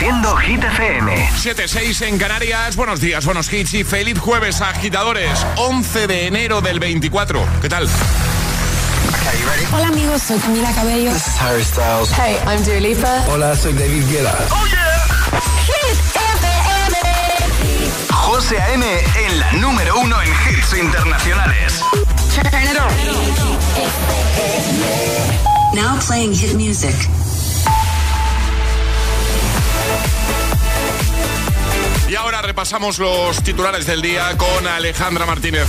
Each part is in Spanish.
Reproduciendo Hit FM. 7-6 en Canarias. Buenos días, buenos hits y feliz jueves, agitadores. 11 de enero del 24. ¿Qué tal? Hola amigos, soy Camila Cabello. This is Harry Styles. Hey, I'm Dua Lipa. Hola, soy David Guetta. ¡Oh, yeah! Hit FM. José A.M. en la número uno en hits internacionales. Turn it on. Now playing hit music. Y ahora repasamos los titulares del día con Alejandra Martínez.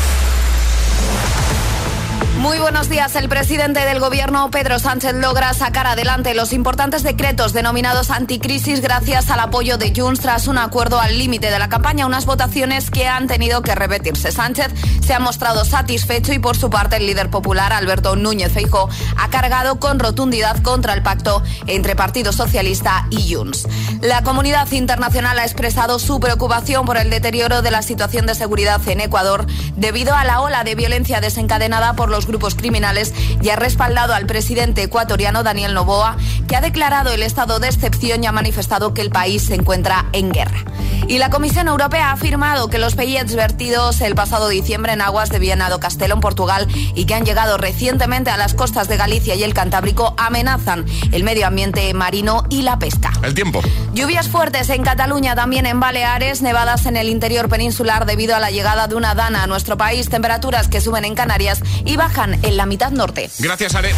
Muy buenos días. El presidente del gobierno, Pedro Sánchez, logra sacar adelante los importantes decretos denominados anticrisis gracias al apoyo de Junts tras un acuerdo al límite de la campaña, unas votaciones que han tenido que repetirse. Sánchez se ha mostrado satisfecho y por su parte el líder popular, Alberto Núñez Feijo, ha cargado con rotundidad contra el pacto entre Partido Socialista y Junts. La comunidad internacional ha expresado su preocupación por el deterioro de la situación de seguridad en Ecuador debido a la ola de violencia desencadenada por los grupos criminales y ha respaldado al presidente ecuatoriano Daniel Noboa, que ha declarado el estado de excepción y ha manifestado que el país se encuentra en guerra. Y la Comisión Europea ha afirmado que los pellets vertidos el pasado diciembre en aguas de Viena do Castelo, en Portugal, y que han llegado recientemente a las costas de Galicia y el Cantábrico, amenazan el medio ambiente marino y la pesca. El tiempo. Lluvias fuertes en Cataluña, también en Baleares, nevadas en el interior peninsular debido a la llegada de una dana a nuestro país, temperaturas que suben en Canarias y bajan en la mitad norte. Gracias, Are.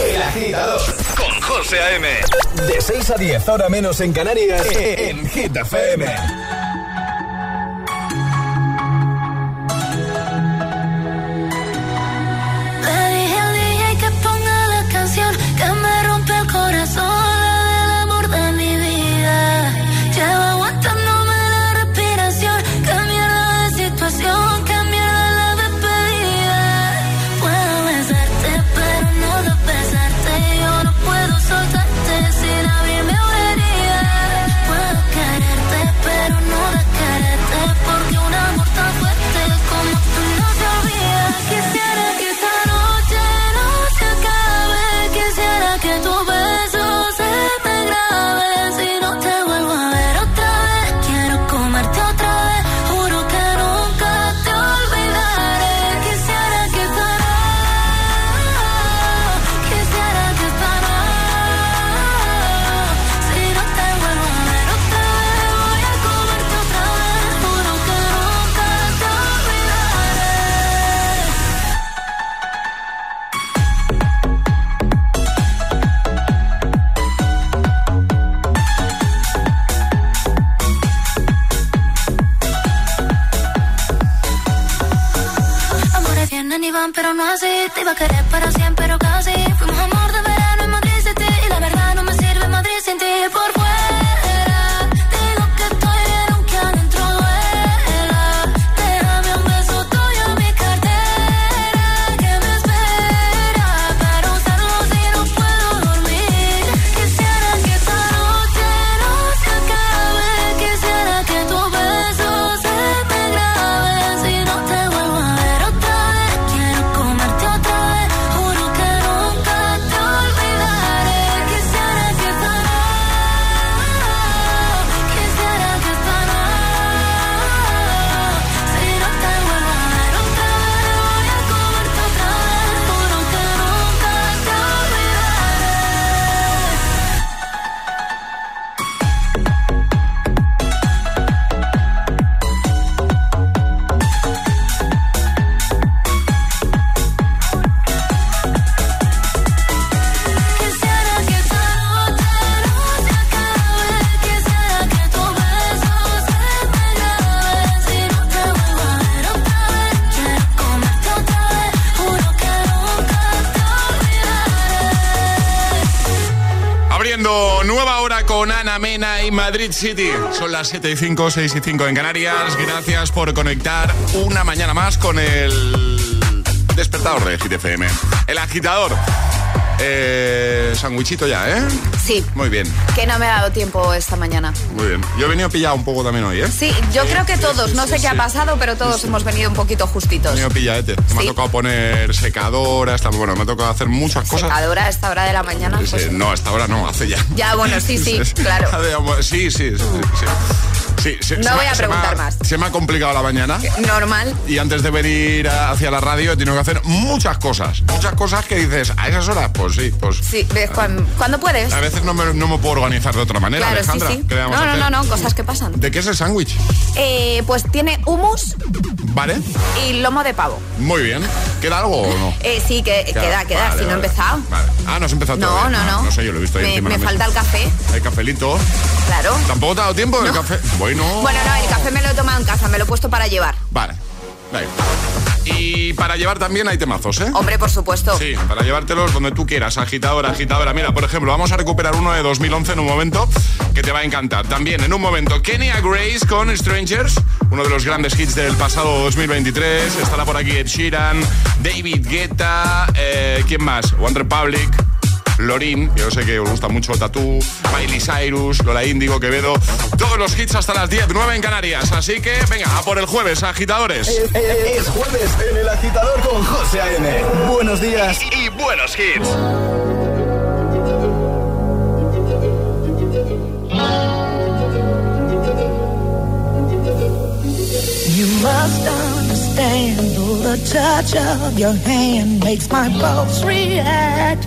El agitador con José A.M. De 6 a 10, ahora menos en Canarias, en Hit FM. Madrid City. Son las 7 y 5, 6 y 5 en Canarias. Gracias por conectar una mañana más con el despertador de Hit FM. El agitador. Eh, sandwichito ya, ¿eh? Sí. Muy bien. Que no me ha dado tiempo esta mañana. Muy bien. Yo he venido pillado un poco también hoy, ¿eh? Sí, yo creo que todos. no sé qué ha pasado, pero todos hemos venido un poquito justitos. He venido pilladete. Me ha tocado poner secadora, está, bueno, me ha tocado hacer muchas cosas. ¿Secadora a esta hora de la mañana? Pues, no, a esta hora no, hace ya. Ya, bueno, sí, sí, claro. sí, sí, sí. Sí. No voy a preguntar más. Se me ha complicado la mañana. Normal. Y antes de venir hacia la radio he tenido que hacer muchas cosas. Muchas cosas que dices, ¿a esas horas? Pues sí, pues. Sí, ves, cuando, puedes. A veces no me, no me, puedo organizar de otra manera, claro, Alejandra. Sí, sí. No, no, no, no, cosas que pasan. ¿De qué es el sándwich? Eh, pues tiene hummus. Vale. Y lomo de pavo. Muy bien. ¿Queda algo o no? Eh, sí, que, queda, queda, si no he empezado. Vale. Ah, no has empezado no, todavía. No, no, no. sé, yo lo he visto ahí Me, encima me falta el café. El cafelito. Claro. ¿Tampoco te ha dado tiempo el café? Bueno. Bueno, no, el café me lo he tomado en casa, me lo he puesto para llevar. Vale. Vale. Y para llevar también hay temazos, ¿eh? Hombre, por supuesto. Sí, para llevártelos donde tú quieras, agitadora, agitadora. Mira, por ejemplo, vamos a recuperar uno de 2011 en un momento que te va a encantar. También en un momento, Kenya Grace con Strangers, uno de los grandes hits del pasado 2023. Estará por aquí Ed Sheeran, David Guetta, eh, ¿quién más? One Republic. Lorin, yo sé que os gusta mucho Tatú, Miley Cyrus, Lola Índigo, Quevedo, todos los hits hasta las 10, 9 en Canarias. Así que venga, a por el jueves, agitadores. Es, es, es jueves en el agitador con José A.M. Buenos días y, y buenos hits. You must understand, though the touch of your hand makes my pulse react.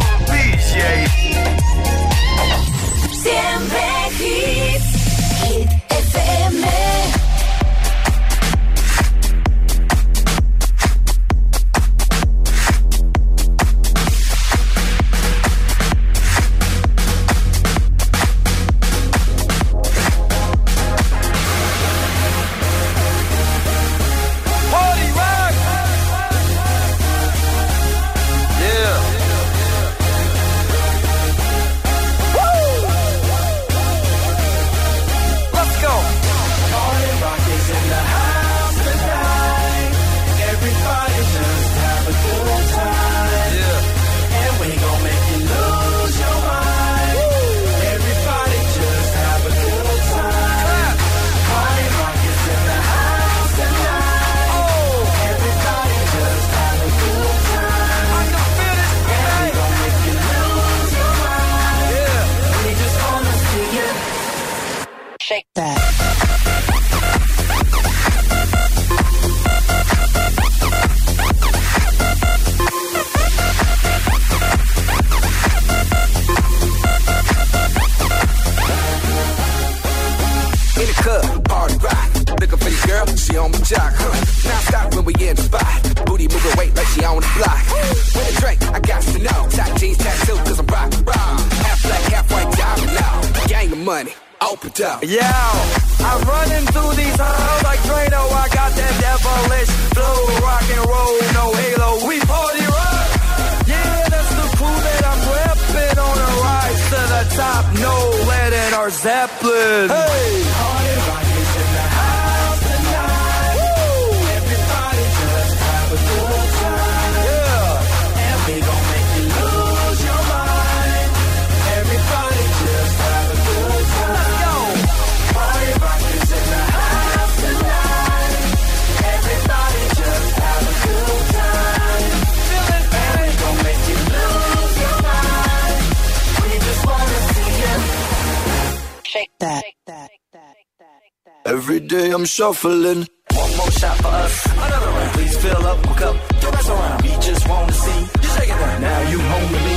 that, that, that, that. Every day I'm shuffling. One more shot for us, another round. Please fill up, hook up, your around. We just want to see you shaking that. Now you home with me.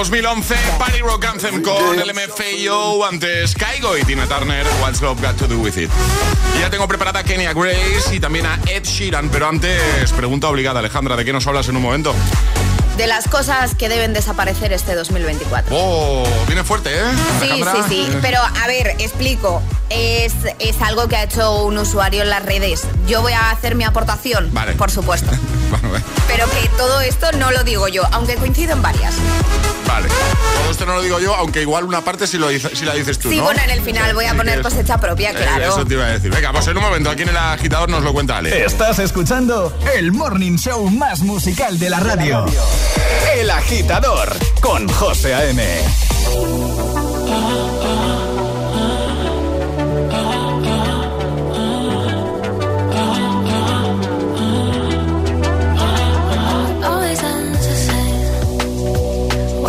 2011, Party Rock Anthem con el LMFAO antes Caigo y Tina Turner, What's Love Got to Do With It. Ya tengo preparada a Kenya Grace y también a Ed Sheeran, pero antes, pregunta obligada, Alejandra, ¿de qué nos hablas en un momento? de las cosas que deben desaparecer este 2024. ¡Oh! Viene fuerte, ¿eh? Sí, sí, sí. Pero a ver, explico. Es, es algo que ha hecho un usuario en las redes. Yo voy a hacer mi aportación, vale. por supuesto. Pero que todo esto no lo digo yo, aunque coincido en varias. Vale. Todo esto no lo digo yo, aunque igual una parte si, lo, si la dices tú. Sí, bueno, en el final voy a poner cosecha propia, eh, claro. Eso te iba a decir. Venga, pues en un momento, aquí en el agitador nos lo cuenta Ale. Estás escuchando el morning show más musical de la radio. El agitador con José A.M. Ah.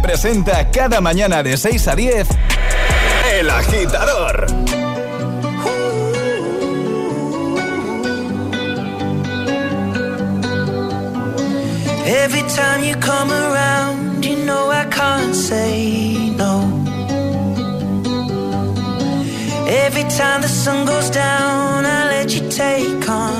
presenta cada mañana de 6 a 10 El Agitador. Every time you come around, you know I can't say no. Every time the sun goes down, I let you take control.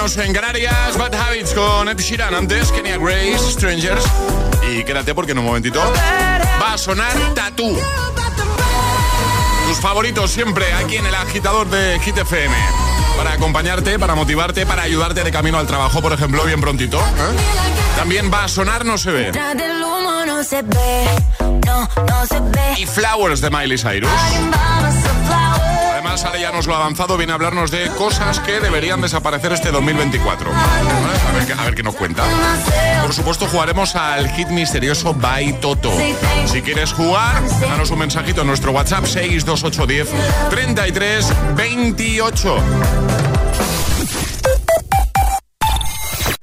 en Canarias, Bad Habits con Ed Sheeran. Antes, Kenya Grace, Strangers. Y quédate porque en un momentito va a sonar Tattoo. Tus favoritos siempre aquí en el agitador de Hit FM. Para acompañarte, para motivarte, para ayudarte de camino al trabajo, por ejemplo, bien prontito. ¿eh? También va a sonar No se ve. Y Flowers de Miley Cyrus. Además, Ale ya nos lo ha avanzado, viene a hablarnos de cosas que deberían desaparecer este 2024. A, ver, qué nos cuenta. Por supuesto, jugaremos al hit misterioso By Toto. Si quieres jugar, danos un mensajito en nuestro WhatsApp 62810 33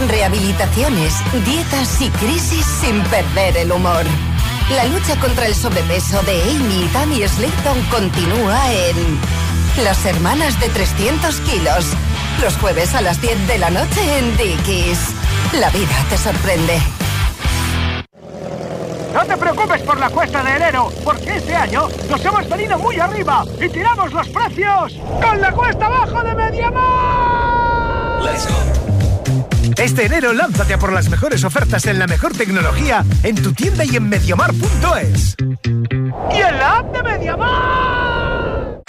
rehabilitaciones, dietas y crisis sin perder el humor. La lucha contra el sobrepeso de Amy y Tammy Slayton continúa en Las Hermanas de 300 kilos. Los jueves a las 10 de la noche en Dickies. La vida te sorprende. No te preocupes por la cuesta de enero, porque este año nos hemos venido muy arriba y tiramos los precios con la cuesta abajo de Mediamar. Let's Este enero lánzate a por las mejores ofertas en la mejor tecnología en tu tienda y en mediamar.es. Y en la app de Mediamar.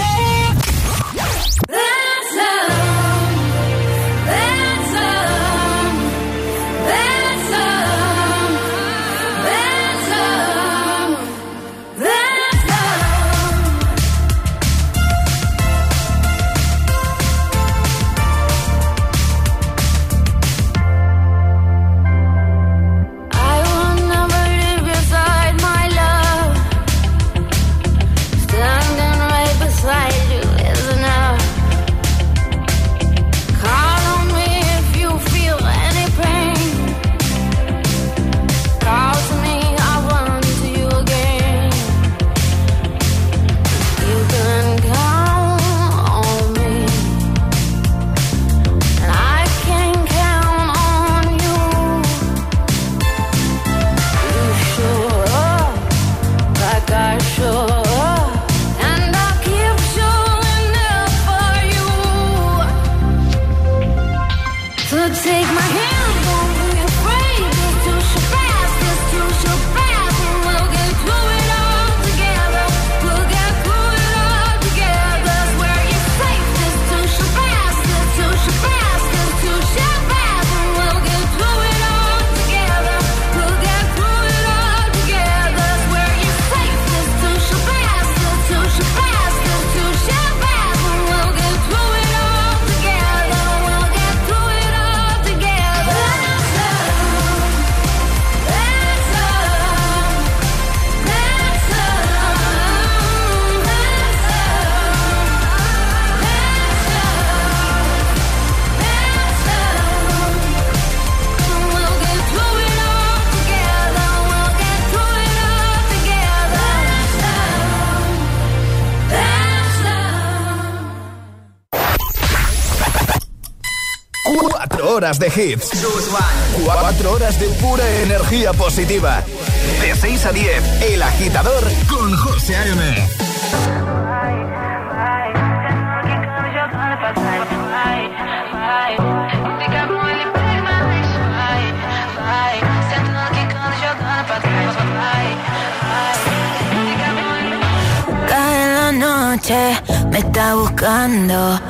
horas de hits. Cuatro horas de pura energía positiva. De 6 a 10, El Agitador con José A.M. Me está buscando.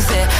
say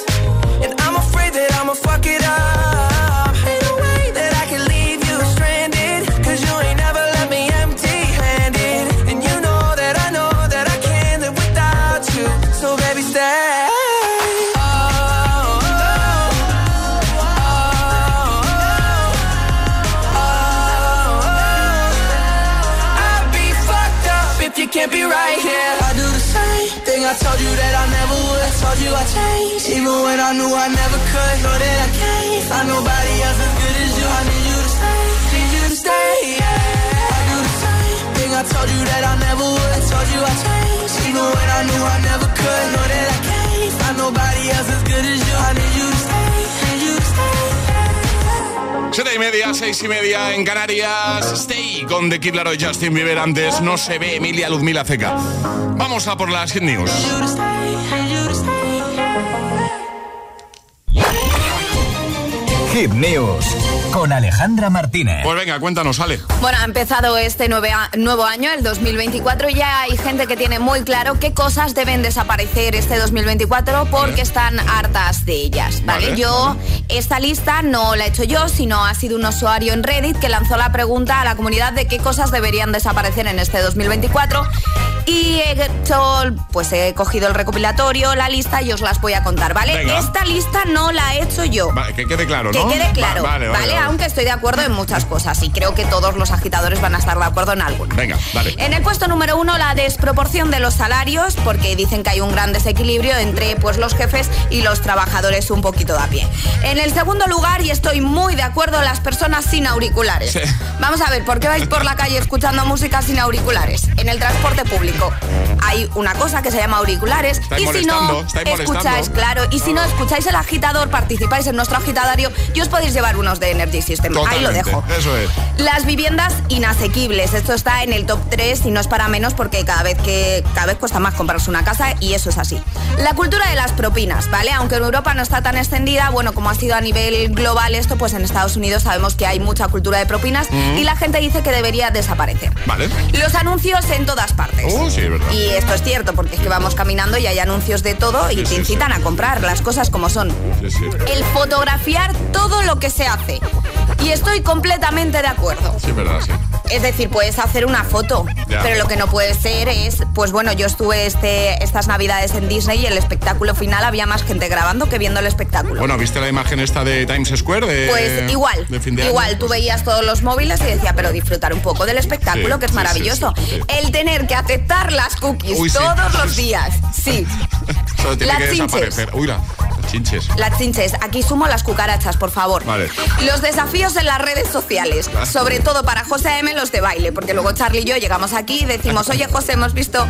You I changed, even when I knew I never could. Know that I can't find nobody else as good as you. I need you to stay, need you to stay. Yeah. I do the same thing I told you that I never would. I told you I changed, even when I knew I never could. Know that I can't find nobody else as good as you. I need you to stay, need you to stay. Siete y media, seis y media en Canarias. Stay con The Kid Laroi, Justin Bieber antes. No se ve Emilia Luzmila Ceca. Vamos a por las Hit News. Hit con Alejandra Martínez. Pues venga, cuéntanos, Ale. Bueno, ha empezado este nueve a- nuevo año, el 2024, y ya hay gente que tiene muy claro qué cosas deben desaparecer este 2024 porque están hartas de ellas, ¿vale? Vale, yo, esta lista no la he hecho yo, sino ha sido un usuario en Reddit que lanzó la pregunta a la comunidad de qué cosas deberían desaparecer en este 2024 y he hecho, pues he cogido el recopilatorio, la lista y os las voy a contar, ¿vale? Venga. Esta lista no la he hecho yo. Vale, que quede claro, ¿no? Que quede claro, Va- vale, vale, vale. Aunque estoy de acuerdo en muchas cosas y creo que todos los agitadores van a estar de acuerdo en alguna. Venga, vale. En el puesto número uno, la desproporción de los salarios, porque dicen que hay un gran desequilibrio entre pues, los jefes y los trabajadores un poquito de a pie. En el segundo lugar, y estoy muy de acuerdo, las personas sin auriculares. Sí. Vamos a ver, ¿por qué vais por la calle escuchando música sin auriculares? En el transporte público hay una cosa que se llama auriculares Estáis y si no escucháis, claro, y si no escucháis el agitador, participáis en nuestro agitadario y os podéis llevar unos de Energy System. Ahí lo dejo. Eso es. Las viviendas inasequibles, esto está en el top 3 y no es para menos porque cada vez que cada vez cuesta más comprarse una casa y eso es así. La cultura de las propinas, ¿vale? Aunque en Europa no está tan extendida, bueno, como ha sido a nivel global esto, pues en Estados Unidos sabemos que hay mucha cultura de propinas y la gente dice que debería desaparecer. Vale. Los anuncios en todas partes. Oh, sí, es verdad. Y esto es cierto porque es que vamos caminando y hay anuncios de todo y Sí, te sí, incitan a comprar las cosas como son el fotografiar todo lo que se hace. Y estoy completamente de acuerdo. Sí, verdad, sí. Es decir, puedes hacer una foto, Ya. pero lo que no puede ser es, pues bueno, yo estuve este, estas navidades en Disney y el espectáculo final había más gente grabando que viendo el espectáculo. Bueno, ¿viste la imagen esta de Times Square? De, Pues igual, de fin de año? igual, tú veías todos los móviles y decía, pero disfrutar un poco del espectáculo, Sí, que es sí, maravilloso. sí. El tener que aceptar las cookies Uy, todos los días, sí. Solo tiene Las que chinches. desaparecer. Uy, la- las chinches. Las chinches, aquí sumo las cucarachas, por favor. Vale. Los desafíos en las redes sociales, Ah. sobre todo para José M, los de baile, porque luego Charlie y yo llegamos aquí y decimos, oye José, hemos visto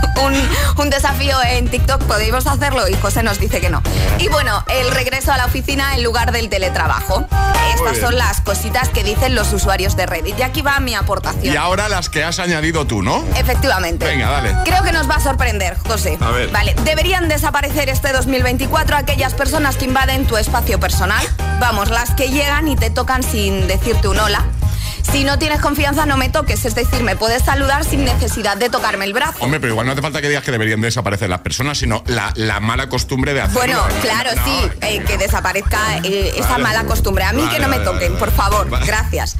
un, un desafío en TikTok, ¿podemos hacerlo? Y José nos dice que no. Y bueno, el regreso a la oficina en lugar del teletrabajo. Estas son las cositas que dicen los usuarios de Reddit. Y aquí va mi aportación. Y ahora las que has añadido tú, ¿no? Efectivamente. Venga, dale. Creo que nos va a sorprender, José. A ver. Vale, deberían desaparecer este 2024 aquellas personas que invaden tu espacio personal. Vamos, las que llegan y te tocan sin decirte un hola. Si no tienes confianza, no me toques. Es decir, me puedes saludar sin necesidad de tocarme el brazo. Hombre, pero igual no hace falta que digas que deberían desaparecer las personas, sino la, la mala costumbre de hacerlo. Bueno, No, claro, no, sí, eh, que desaparezca eh, esa mala costumbre. A mí Vale, que no me toquen, vale, por favor. Gracias.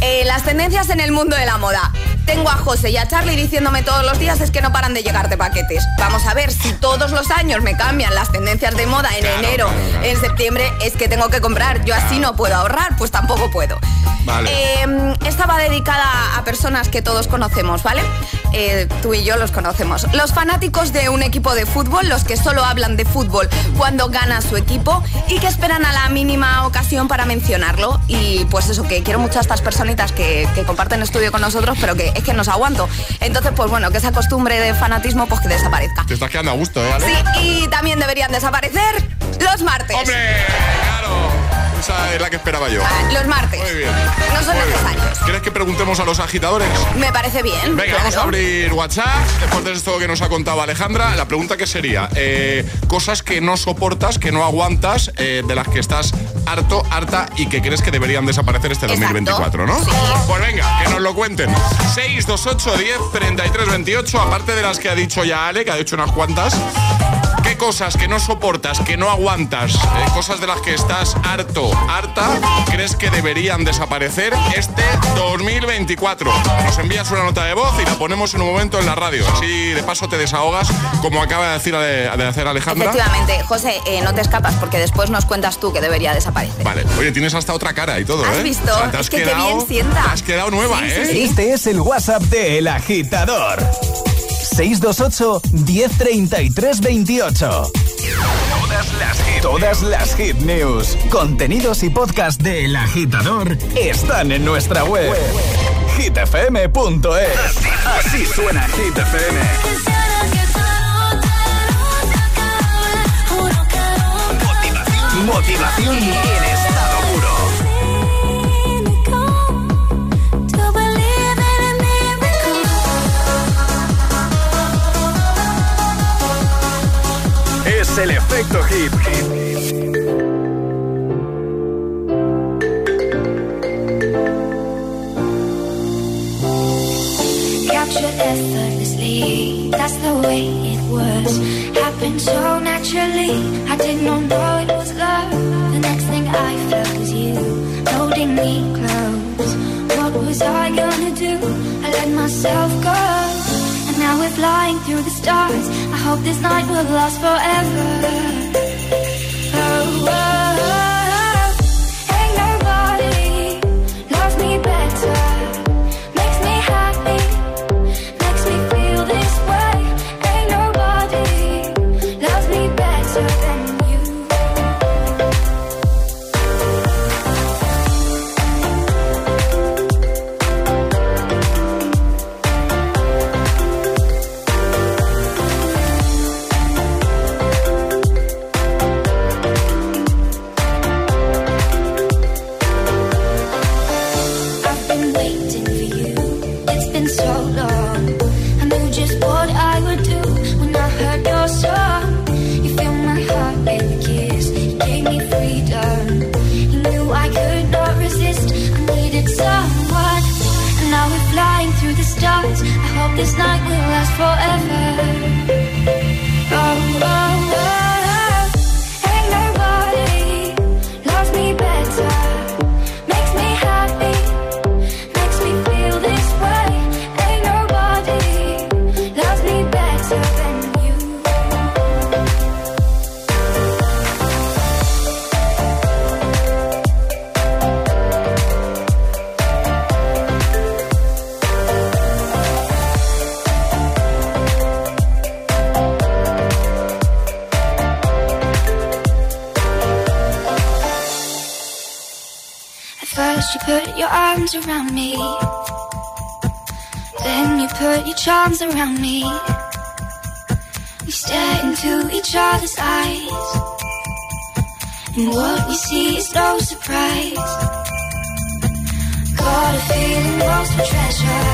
Eh, las tendencias en el mundo de la moda. Tengo a José y a Charlie diciéndome todos los días es que no paran de llegarte paquetes. Vamos a ver, si todos los años me cambian las tendencias de moda en Claro, enero, claro, claro. en septiembre, es que tengo que comprar. Yo así no puedo ahorrar, pues tampoco puedo. Vale. Eh, esta va dedicada a personas que todos conocemos, ¿vale? Eh, tú y yo los conocemos. Los fanáticos de un equipo de fútbol, los que solo hablan de fútbol cuando gana su equipo y que esperan a la mínima ocasión para mencionarlo. Y pues eso, que quiero mucho a estas personitas que, que comparten estudio con nosotros, pero que es que nos aguanto. Entonces, pues bueno, que esa costumbre de fanatismo pues que desaparezca. Te estás quedando a gusto, ¿eh, Ale? Sí, y también deberían desaparecer los martes. ¡Hombre! ¡Claro! Esa es la que esperaba yo. Ah, Los martes. Muy bien. No son Muy bien. ¿Quieres que preguntemos a los agitadores? Me parece bien. Venga, vamos a abrir WhatsApp. Después de esto que nos ha contado Alejandra, la pregunta que sería: eh, cosas que no soportas, que no aguantas, eh, de las que estás harto, harta y que crees que deberían desaparecer este Exacto. 2024, ¿no? Sí. Pues venga, que nos lo cuenten. 628 10 33 28, aparte de las que ha dicho ya Ale, que ha dicho unas cuantas. ¿Qué cosas que no soportas, que no aguantas, eh, cosas de las que estás harto, harta, crees que deberían desaparecer este 2024? Nos envías una nota de voz y la ponemos en un momento en la radio. Así de paso te desahogas, como acaba de decir de, hacer Alejandra. Efectivamente, José, eh, no te escapas porque después nos cuentas tú que debería desaparecer. Vale, oye, tienes hasta otra cara y todo, ¿Has ¿eh? visto? O sea, te has Es que qué quedado, bien sienta. te has quedado nueva, Sí, sí, ¿eh? sí. Este es el WhatsApp de El Agitador. 628 1033 28. Todas las hit, todas las hit news, contenidos y podcast de El Agitador están en nuestra web. hitfm.es. Así suena Hit FM. Motivación, motivación y Es el efecto. Captured effortlessly, that's the way it was. Happened so naturally, I did not know it was love. The next thing I felt was you holding me close. What was I gonna do? I let myself go. Now we're flying through the stars. I hope this night will last forever. Oh, oh. Charms around me. We stare into each other's eyes. And what we see is no surprise. Got a feeling lost for treasure.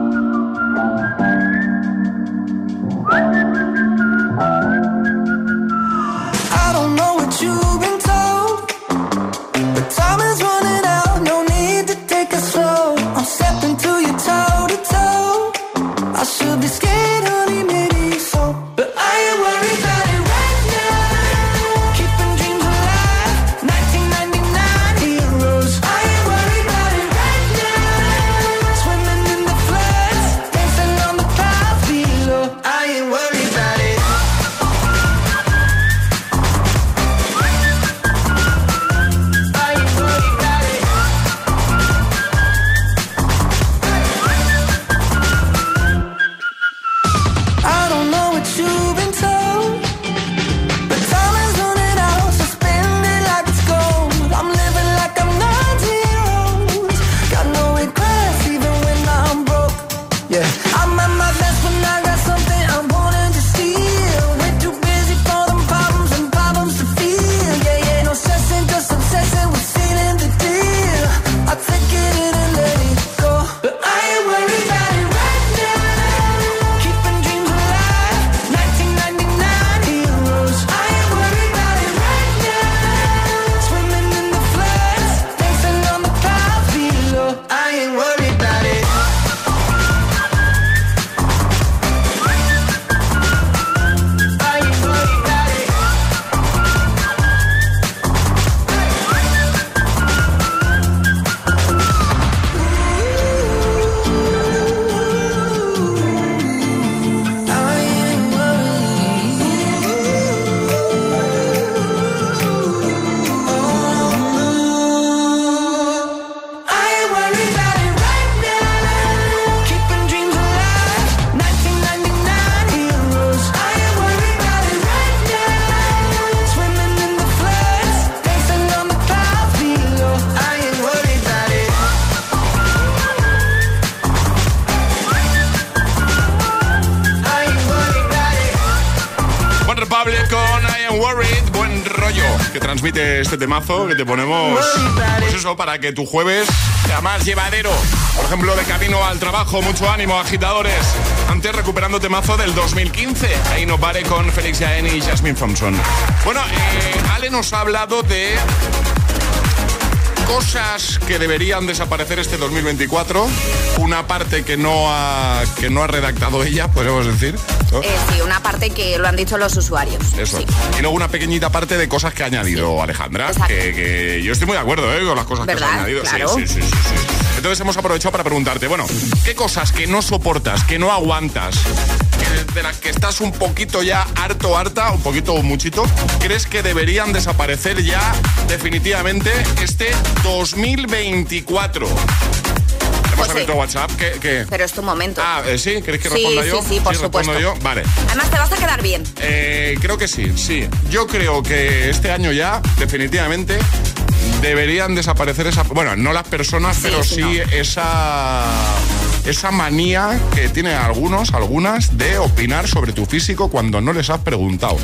temazo que te ponemos, pues eso, para que tu jueves sea más llevadero. Por ejemplo, de camino al trabajo, mucho ánimo, agitadores. Antes recuperando temazo del 2015, ahí nos vale con Félix Jaén y Jasmine Thompson. Bueno, eh, Ale nos ha hablado de cosas que deberían desaparecer este 2024. Una parte que no ha, que no ha redactado ella, podemos decir. ¿no? Eh, sí, una parte que lo han dicho los usuarios. Eso. Sí. Y luego una pequeñita parte de cosas que ha añadido Alejandra. Que, que yo estoy muy de acuerdo ¿eh? con las cosas que ¿Verdad? has añadido. Sí, Claro. Sí, sí, sí. Entonces hemos aprovechado para preguntarte, bueno, ¿qué cosas que no soportas, que no aguantas, que- de las que estás un poquito ya harto, harta, un poquito o muchito, crees que deberían desaparecer ya definitivamente este 2024? Hemos José. abierto WhatsApp, que... que- Pero es tu momento. Ah, eh, ¿sí? ¿Queréis que Sí, responda yo? sí, sí, por respondo supuesto. yo. Vale. Además te vas a quedar bien. Eh, creo que sí, sí. Yo creo que este año ya, definitivamente, deberían desaparecer esa. Bueno, no las personas, Sí, pero sí, sí esa. Esa manía que tienen algunos, algunas, de opinar sobre tu físico cuando no les has preguntado.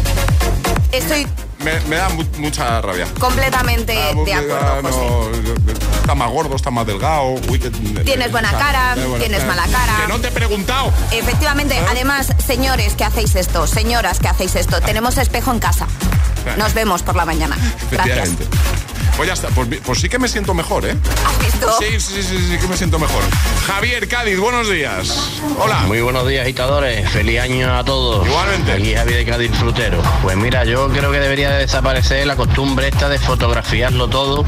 Estoy me, me da mu- mucha rabia. completamente Ah, de acuerdo, ah, José. no, está más gordo, está más delgado. uy, que- Tienes buena está- cara, buena tienes mala cara. Que no te he preguntado. Efectivamente, además, señores que hacéis esto, señoras que hacéis esto, tenemos espejo en casa. Nos vemos por la mañana. Gracias. Pues ya está, pues, pues sí que me siento mejor, ¿eh? ¿Has visto? Sí, sí, sí, sí, que me siento mejor. Javier Cádiz, buenos días. Hola. Muy buenos días, agitadores. Feliz año a todos. Igualmente. Aquí Javier de Cádiz Frutero. Pues mira, yo creo que debería de desaparecer la costumbre esta de fotografiarlo todo.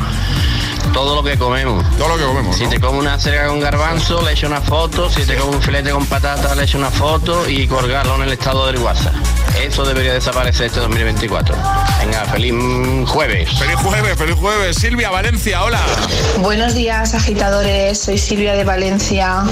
Todo lo que comemos. Todo lo que comemos. Si te comes una cerca con garbanzo, le echo una foto. Si te comes un filete con patata, le echo una foto y colgarlo en el estado del WhatsApp. Eso debería desaparecer este 2024. Venga, feliz jueves. Feliz jueves, feliz jueves. Silvia Valencia, hola. Buenos días, agitadores. Soy Silvia de Valencia.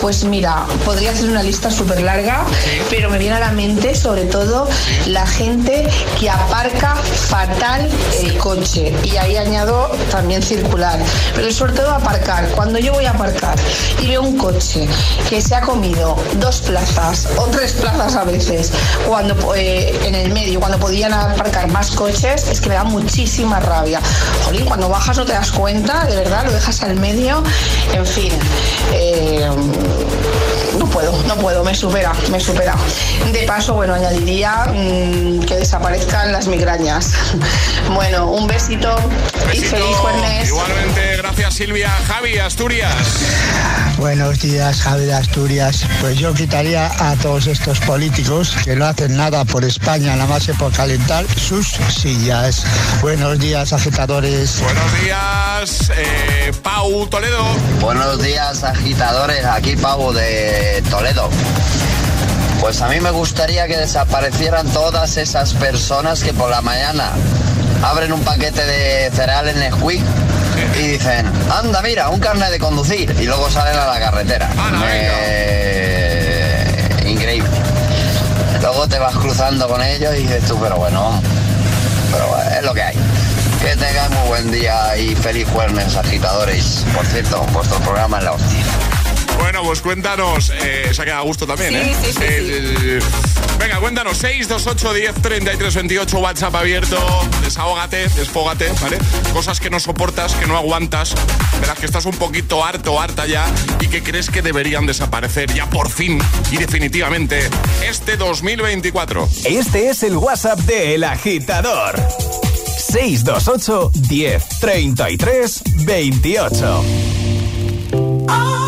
Pues mira, podría hacer una lista súper larga, pero me viene a la mente sobre todo la gente que aparca fatal el coche. Y ahí añado también circular. Pero sobre todo aparcar. Cuando yo voy a aparcar y veo un coche que se ha comido dos plazas o tres plazas a veces, cuando eh, en el medio, cuando podían aparcar más coches, es que me da muchísima rabia. Jolín, cuando bajas no te das cuenta, de verdad, lo dejas al medio, en fin. eh, no puedo, no puedo, me supera, me supera. De paso, bueno, añadiría mm, que desaparezcan las migrañas. Bueno, un besito, y feliz jueves. Igualmente, gracias Silvia. Javi, Asturias. Buenos días, Javi de Asturias. Pues yo quitaría a todos estos políticos que no hacen nada por España, nada más que por calentar sus sillas. Buenos días, agitadores. Buenos días, eh, Pau Toledo. Buenos días, agitadores. Aquí Pavo de Toledo. Pues a mí me gustaría que desaparecieran todas esas personas que por la mañana abren un paquete de cereales Nesquik y dicen, anda, mira, un carnet de conducir. Y luego salen a la carretera. Eh, Increíble. Luego te vas cruzando con ellos y dices tú, pero bueno, pero es lo que hay. Que tengan muy buen día y feliz jueves, agitadores. Por cierto, vuestro programa es la hostia. Bueno, pues cuéntanos, eh, se ha quedado a gusto también, Sí, ¿eh? sí, sí, Eh, Venga, cuéntanos, 628 10 33 28, WhatsApp abierto, desahógate, desfógate, ¿vale? Cosas que no soportas, que no aguantas, de las que estás un poquito harto, harta ya, y que crees que deberían desaparecer ya por fin y definitivamente este 2024. Este es el WhatsApp de El Agitador. 628 10 33 28. Love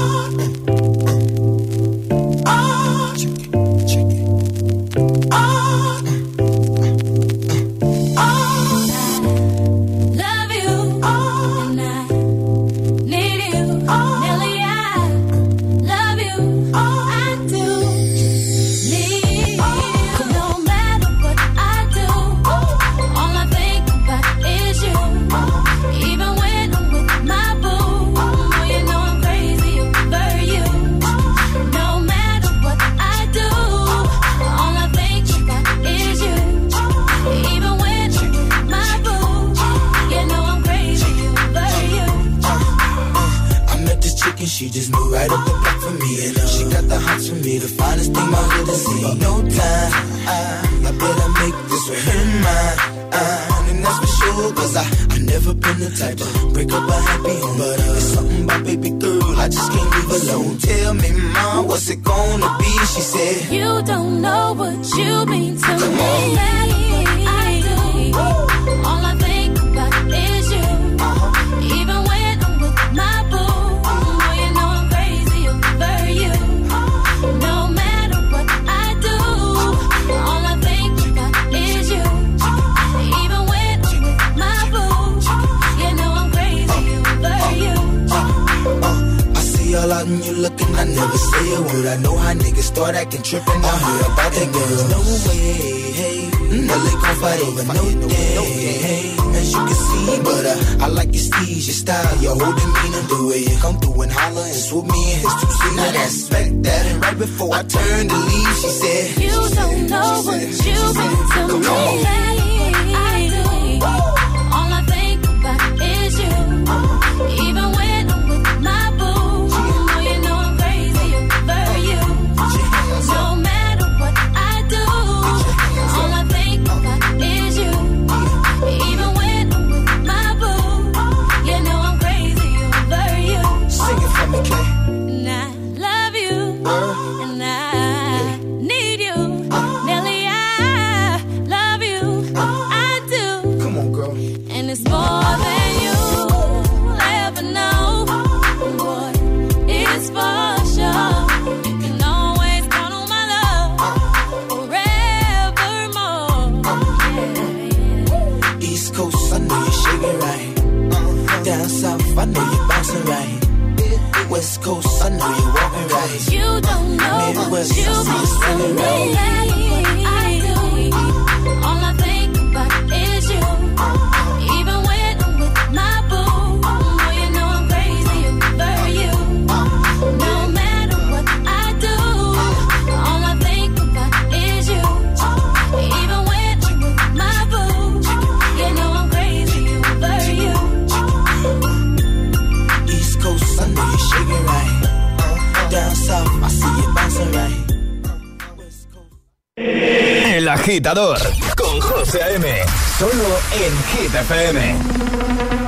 the for me, the finest thing my hood has seen. No time, I, I better make this one her mine. And that's for sure, cause I, I never been the type to break up a happy home. But uh, it's something about baby girl, I just can't leave alone. Tell me, mom, what's it gonna be? She said, You don't know what you mean to me. I never say a word. I know how niggas start acting tripping. I heard about that girl. No way, hey. Nelly gon' fight over no day, hey. As you can see, but uh, I like your steez, your style, your whole demeanor, the way you come through and holler and swoop me in his two seater. I respect that. And right before I turned to leave, she said, You don't know what you've been to me. walking right. You don't know what you mean to me. I do. agitador con José A.M. Solo en Hit FM.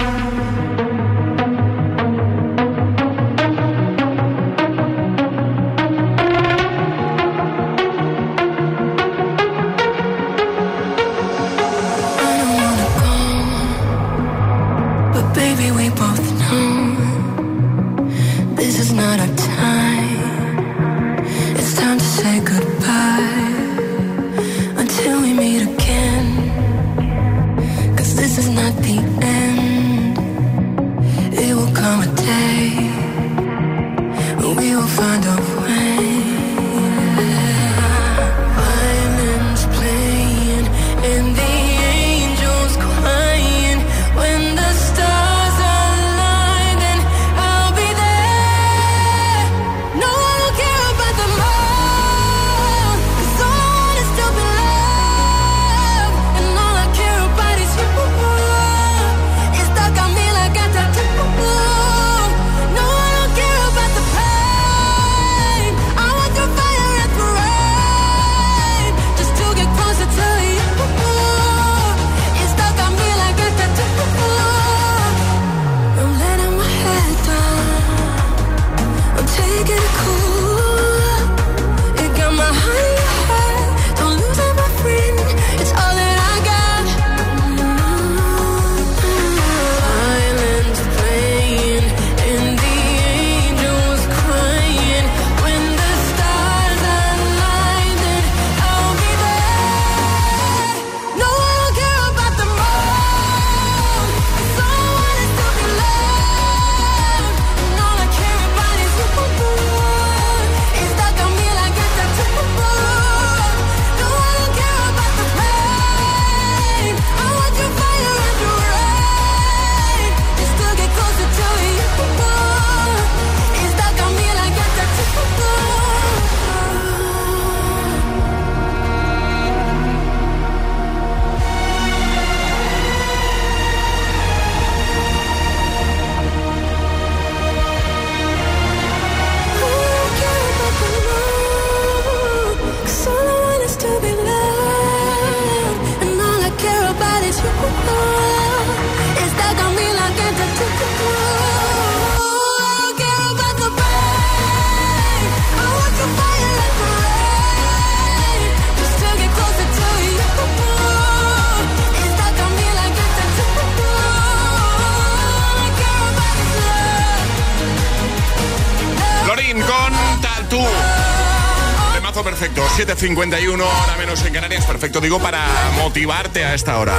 51, hora menos en Canarias. Perfecto, digo, para motivarte a esta hora.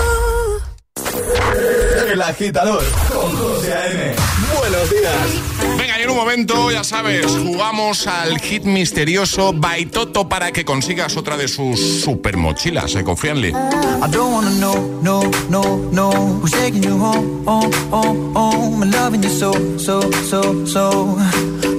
El agitador con José A.M. Buenos días. Venga, y en un momento, ya sabes, jugamos al hit misterioso Baitoto para que consigas otra de sus super mochilas, eh, confíanle. I don't wanna know, no, no, no, who's taking you home, oh, oh, oh, I'm loving you so, so, so, so.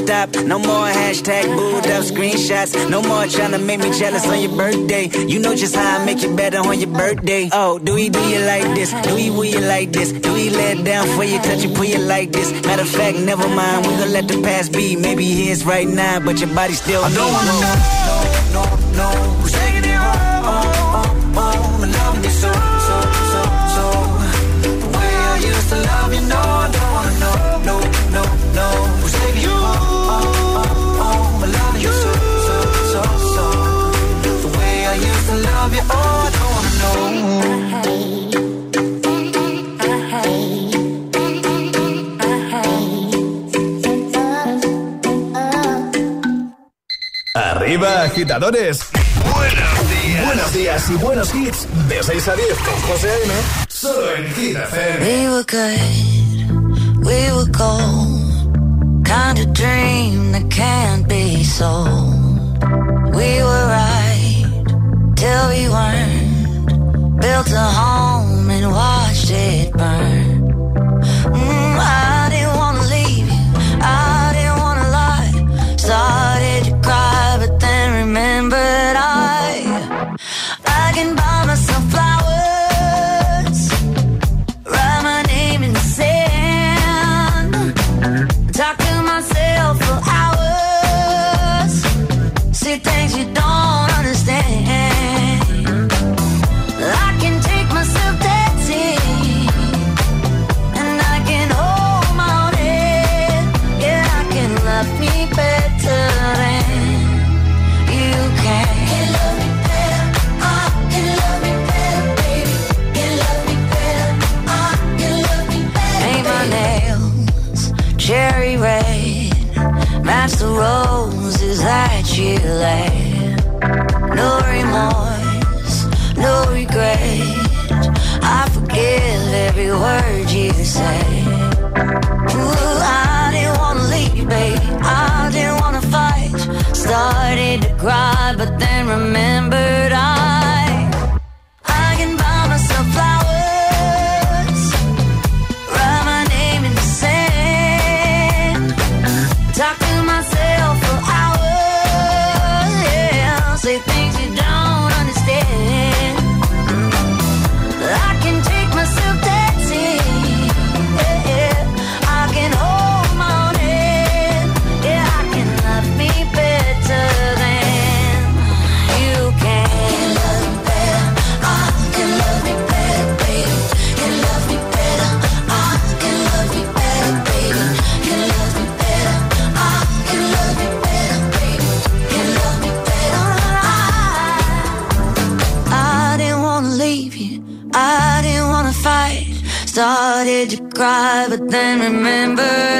Stop. No more hashtag booed up screenshots. No more trying to make me jealous on your birthday. You know just how I make you better on your birthday. Oh, do we do you like this? Do we will you like this? Do we let down for you, touch you, pull you like this? Matter of fact, never mind. We gonna let the past be. Maybe here's right now, but your body still. I don't wanna know, Arriba, agitadores. Buenos días. Buenos días y buenos hits. De 6 a 10 con José A.M. Solo en Hit FM. We were good, we were gold. Kind of dream that can't be sold. We were right till we weren't. Built a home and watched it burn. Mm, I cry, you cry? But then remember.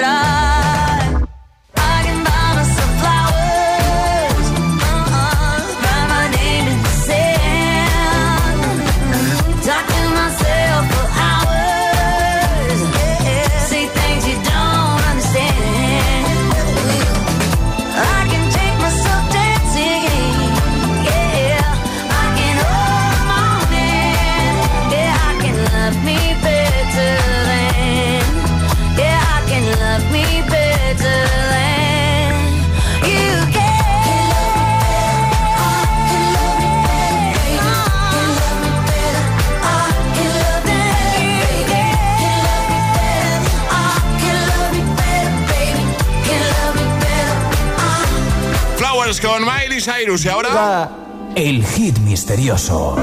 Y ahora... El hit misterioso.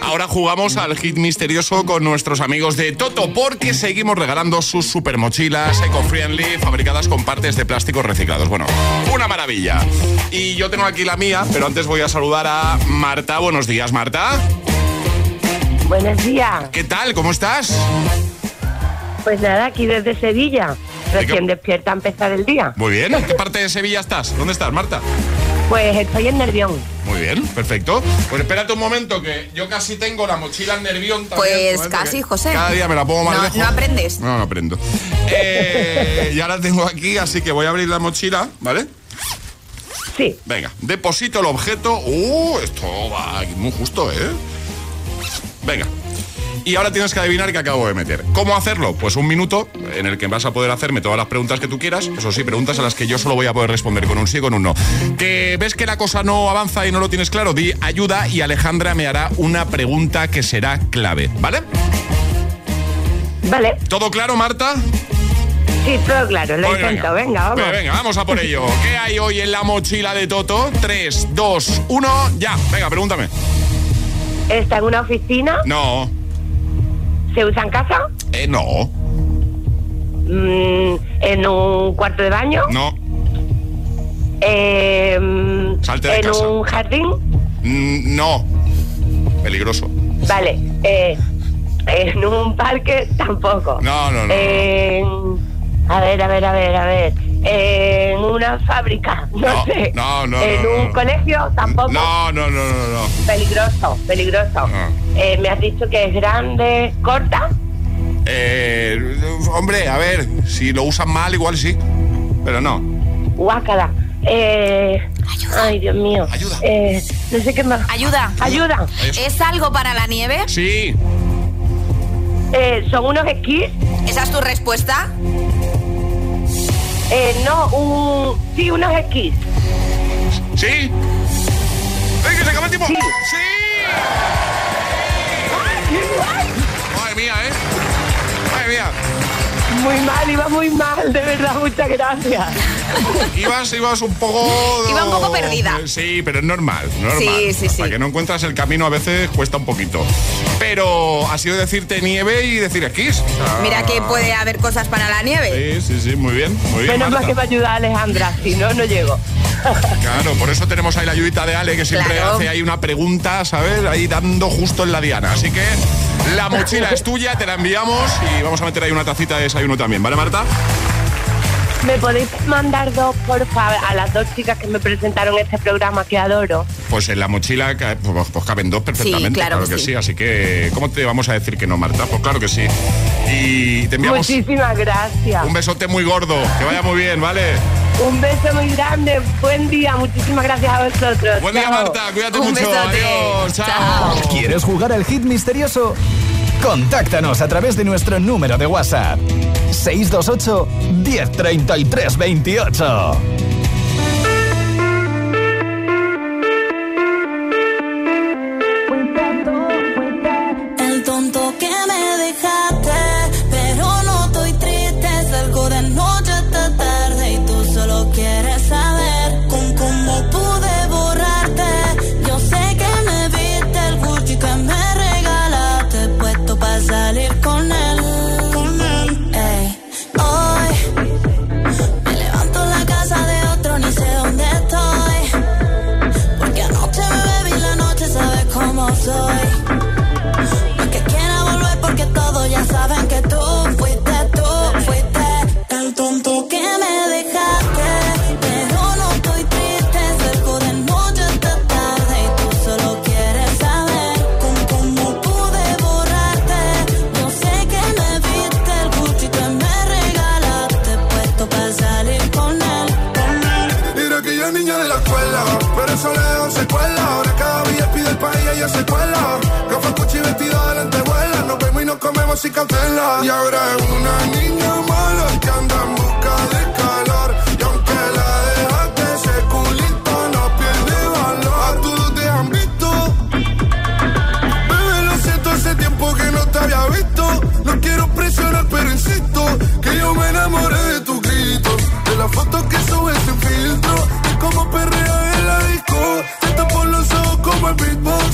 Ahora jugamos al hit misterioso con nuestros amigos de Toto porque seguimos regalando sus super mochilas eco-friendly fabricadas con partes de plásticos reciclados. Bueno, una maravilla. Y yo tengo aquí la mía, pero antes voy a saludar a Marta. Buenos días, Marta. Buenos días. ¿Qué tal? ¿Cómo estás? Pues nada, aquí desde Sevilla. Recién despierta a empezar el día. Muy bien. ¿En qué parte de Sevilla estás? ¿Dónde estás, Marta? Pues estoy en Nervión. Muy bien, perfecto. Pues espérate un momento que yo casi tengo la mochila en Nervión también. Pues casi, José. Cada día me la pongo más No, lejos. no aprendes. No, no aprendo. Eh, ya la tengo aquí, así que voy a abrir la mochila, ¿vale? Sí. Venga, deposito el objeto. Uh, esto va muy justo, ¿eh? Venga. Y ahora tienes que adivinar qué acabo de meter. ¿Cómo hacerlo? Pues un minuto en el que vas a poder hacerme todas las preguntas que tú quieras. Eso sí, preguntas a las que yo solo voy a poder responder con un sí o con un no. ¿Que ves que la cosa no avanza y no lo tienes claro? Di ayuda y Alejandra me hará una pregunta que será clave, ¿vale? Vale. ¿Todo claro, Marta? Sí, todo claro, lo Pues intento. Venga, vamos. Venga, venga, vamos a por ello. ¿Qué hay hoy en la mochila de Toto? 3, 2, 1, ya. Venga, pregúntame. ¿Está en una oficina? No, ¿Se usa en casa? eh, no, Mm, ¿En un cuarto de baño? no. Eh, Salte de ¿En casa. un jardín? Mm, no. Peligroso. Vale. Eh, ¿En un parque? Tampoco. No, no, no. A ver, a ver, a ver, a ver. En una fábrica, no, No, sé. no, no, En no, un no. colegio, tampoco. No, no, no, no, no. Peligroso, peligroso. Eh, me has dicho que es grande, corta. Eh, hombre, a ver, si lo usan mal, igual sí. Pero no. Guácala. Eh, Ay, Dios mío. Ayuda. Eh, no sé qué más. Ayuda. Ayuda. ¿Es algo para la nieve? Sí. Eh, ¿Son unos esquís? ¿Esa es tu respuesta? Eh, no, un... Sí, unos esquís. ¿Sí? ¡Ey, que se acaba el tiempo! ¡Sí! Madre mía, ¿eh? Madre mía. Muy mal, iba muy mal, de verdad, muchas gracias. Ibas, ibas un poco... Iba un poco perdida. Sí, pero es normal, normal. Sí, sí, Hasta sí. que no encuentras el camino a veces cuesta un poquito. Pero ha sido decirte nieve y decir esquís. O sea, Mira que puede haber cosas para la nieve. Sí, sí, sí, muy bien, muy bien. Menos mal que me ayuda Alejandra, si no, no llego. Claro, por eso tenemos ahí la ayudita de Ale que siempre Claro. hace ahí una pregunta, ¿sabes? Ahí dando justo en la diana. Así que la mochila es tuya, te la enviamos y vamos a meter ahí una tacita de desayuno también, ¿vale, Marta? ¿Me podéis mandar dos, por favor, a las dos chicas que me presentaron este programa que adoro? Pues en la mochila pues, pues caben dos perfectamente, Sí, claro que que sí. sí. Así que, ¿cómo te vamos a decir que no, Marta? Pues claro que sí. Y te enviamos Muchísimas gracias. un besote muy gordo. Que vaya muy bien, ¿vale? Un beso muy grande. Buen día. Muchísimas gracias a vosotros. Buen día, Chao. Marta. Cuídate mucho. Adiós. Chao. ¿Quieres jugar al hit misterioso? Contáctanos a través de nuestro número de WhatsApp. 628 1033 28. Y cautela. Y ahora es una niña mala que anda en busca de calor. Y aunque la dejaste, ese culito no pierde valor. A todos te han visto. Bebé, lo siento, hace tiempo que no te había visto. No quiero presionar, pero insisto que yo me enamoré de tu grito. De las fotos que subes sin filtro. Y como perrea en la disco. Te tapo los ojos como el beatbox.